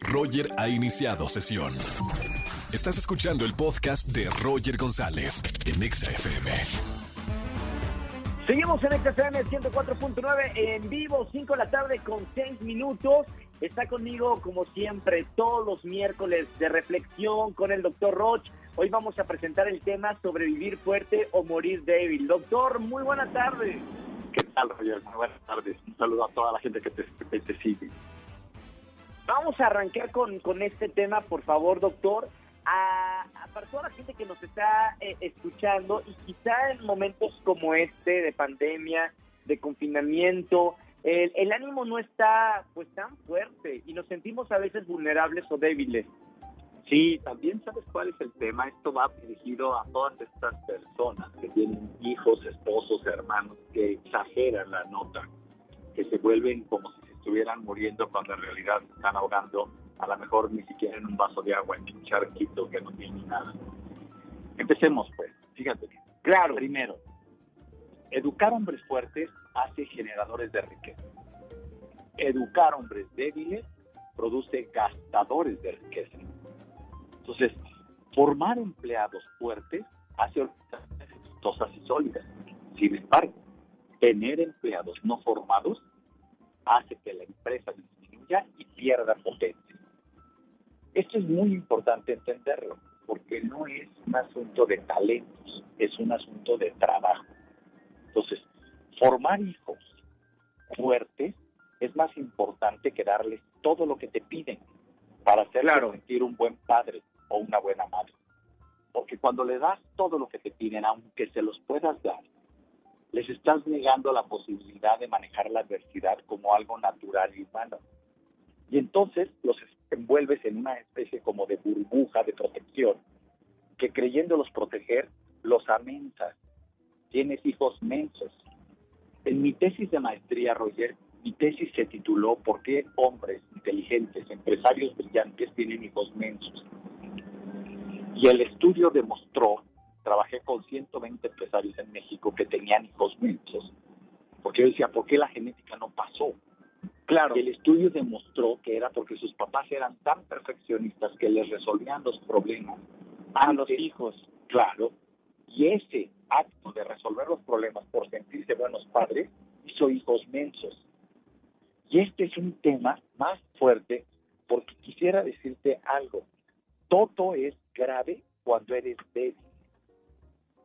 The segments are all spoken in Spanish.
Roger ha iniciado sesión. Estás escuchando el podcast de Roger González en XFM. Seguimos en XFM 104.9 en vivo, 5 de la tarde con 6 minutos. Está conmigo, como siempre, todos los miércoles de reflexión con el doctor Roch. Hoy vamos a presentar el tema sobrevivir fuerte o morir débil. Doctor, muy buena tarde. ¿Qué tal, Roger? Muy buenas tardes. Un saludo a toda la gente que te, que te sigue. Vamos a arrancar con, con este tema, por favor, doctor. A, a para toda la gente que nos está eh, escuchando y quizá en momentos como este de pandemia, de confinamiento, el, el ánimo no está pues tan fuerte y nos sentimos a veces vulnerables o débiles. Sí, también sabes cuál es el tema. Esto va dirigido a todas estas personas que tienen hijos, esposos, hermanos, que exageran la nota, que se vuelven como si estuvieran muriendo cuando en realidad están ahogando, a lo mejor ni siquiera en un vaso de agua, en un charquito que no tiene nada. Empecemos pues, fíjate. Claro. Primero, educar hombres fuertes hace generadores de riqueza. Educar hombres débiles produce gastadores de riqueza. Entonces, formar empleados fuertes hace organizaciones exitosas y sólidas. Sin embargo, tener empleados no formados hace que la empresa disminuya y pierda potencia. Esto es muy importante entenderlo, porque no es un asunto de talentos, es un asunto de trabajo. Entonces, formar hijos fuertes es más importante que darles todo lo que te piden para hacerles Claro. sentir un buen padre o una buena madre. Porque cuando le das todo lo que te piden, aunque se los puedas dar, les estás negando la posibilidad de manejar la adversidad como algo natural y humano. Y entonces los envuelves en una especie como de burbuja de protección, que creyéndolos proteger, los amensas. Tienes hijos mensos. En mi tesis de maestría, Roger, mi tesis se tituló ¿Por qué hombres inteligentes, empresarios brillantes tienen hijos mensos? Y el estudio demostró, trabajé con 120 empresarios en México que tenían hijos mensos, porque yo decía, ¿por qué la genética no pasó? Claro. Y el estudio demostró que era porque sus papás eran tan perfeccionistas que les resolvían los problemas A los hijos. Claro. Y ese acto de resolver los problemas por sentirse buenos padres hizo hijos mensos. Y este es un tema más fuerte porque quisiera decirte algo. Todo es grave cuando eres débil.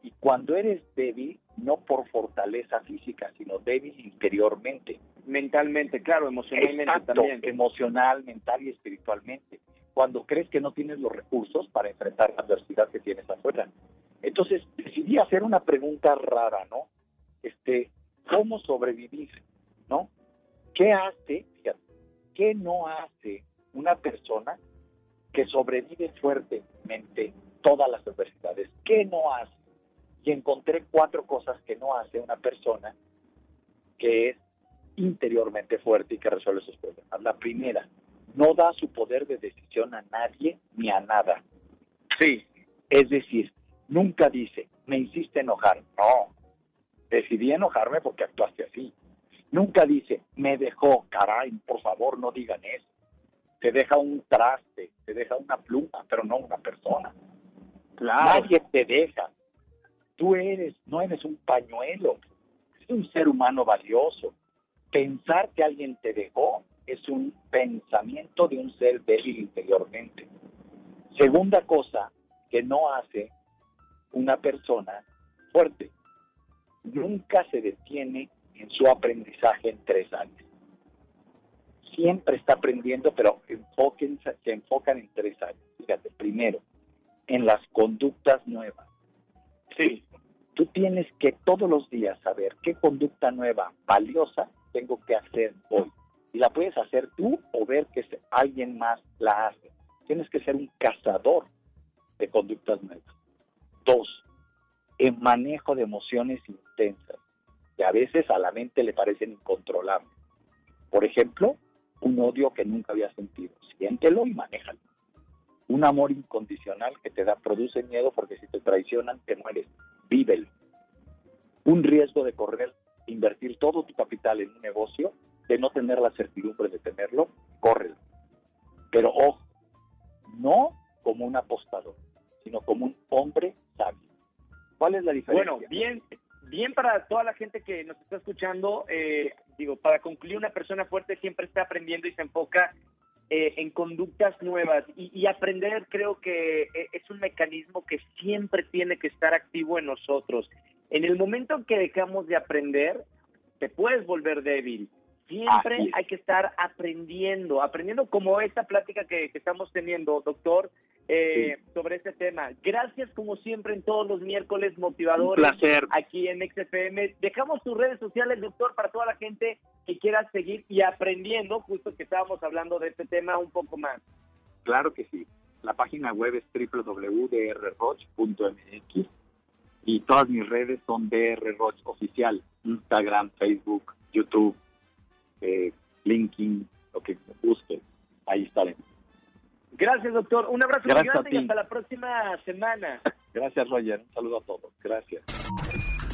Y cuando eres débil, no por fortaleza física, sino débil interiormente. Mentalmente, claro, emocionalmente Exacto, también. emocional, mental y espiritualmente. Cuando crees que no tienes los recursos para enfrentar la adversidad que tienes afuera. Entonces decidí hacer una pregunta rara, ¿no? Este, ¿cómo sobrevivir? ¿No? ¿Qué hace, fíjate, qué no hace una persona que sobrevive fuertemente todas las adversidades? ¿Qué no hace? Y encontré cuatro cosas que no hace una persona que es interiormente fuerte y que resuelve sus problemas. La primera, no da su poder de decisión a nadie ni a nada. Sí. Es decir, nunca dice, me hiciste enojar. No, decidí enojarme porque actuaste así. Nunca dice, me dejó, caray, por favor, no digan eso. Te deja un traste, te deja una pluma, pero no una persona. Claro. Nadie te deja. Tú eres, no eres un pañuelo, eres un ser humano valioso. Pensar que alguien te dejó es un pensamiento de un ser débil interiormente. Segunda cosa que no hace una persona fuerte. Nunca se detiene en su aprendizaje en tres años. Siempre está aprendiendo, pero enfóquense, se enfocan en tres años. Fíjate, primero, en las conductas nuevas. Sí. Tú tienes que todos los días saber qué conducta nueva, valiosa, tengo que hacer hoy. Y la puedes hacer tú o ver que alguien más la hace. Tienes que ser un cazador de conductas nuevas. Dos, el manejo de emociones intensas, que a veces a la mente le parecen incontrolables. Por ejemplo, un odio que nunca había sentido. Siéntelo y manéjalo. Un amor incondicional que te da, produce miedo porque si te traicionan te mueres. Vívelo. Un riesgo de correr, invertir todo tu capital en un negocio, de no tener la certidumbre de tenerlo, córrelo. Pero ojo, no como un apostador, sino como un hombre sabio. ¿Cuál es la diferencia? Bueno, bien, bien para toda la gente que nos está escuchando, eh, digo, para concluir, una persona fuerte siempre está aprendiendo y se enfoca eh, en conductas nuevas y, aprender creo que eh, es un mecanismo que siempre tiene que estar activo en nosotros. En el momento en que dejamos de aprender, te puedes volver débil. Siempre hay que estar aprendiendo, aprendiendo como esta plática que estamos teniendo, doctor, eh, sobre este tema. Gracias como siempre en todos los miércoles motivadores. placer. Aquí en XFM. Dejamos tus redes sociales, doctor, para toda la gente que quiera seguir y aprendiendo, justo que estábamos hablando de este tema un poco más. Claro que sí. La página web es www.drroch.mx y todas mis redes son drroch oficial. Instagram, Facebook, YouTube, eh, LinkedIn, lo que busquen. Ahí estaremos. Gracias, doctor. Un abrazo muy grande y hasta la próxima semana. Gracias, Roger. Un saludo a todos. Gracias.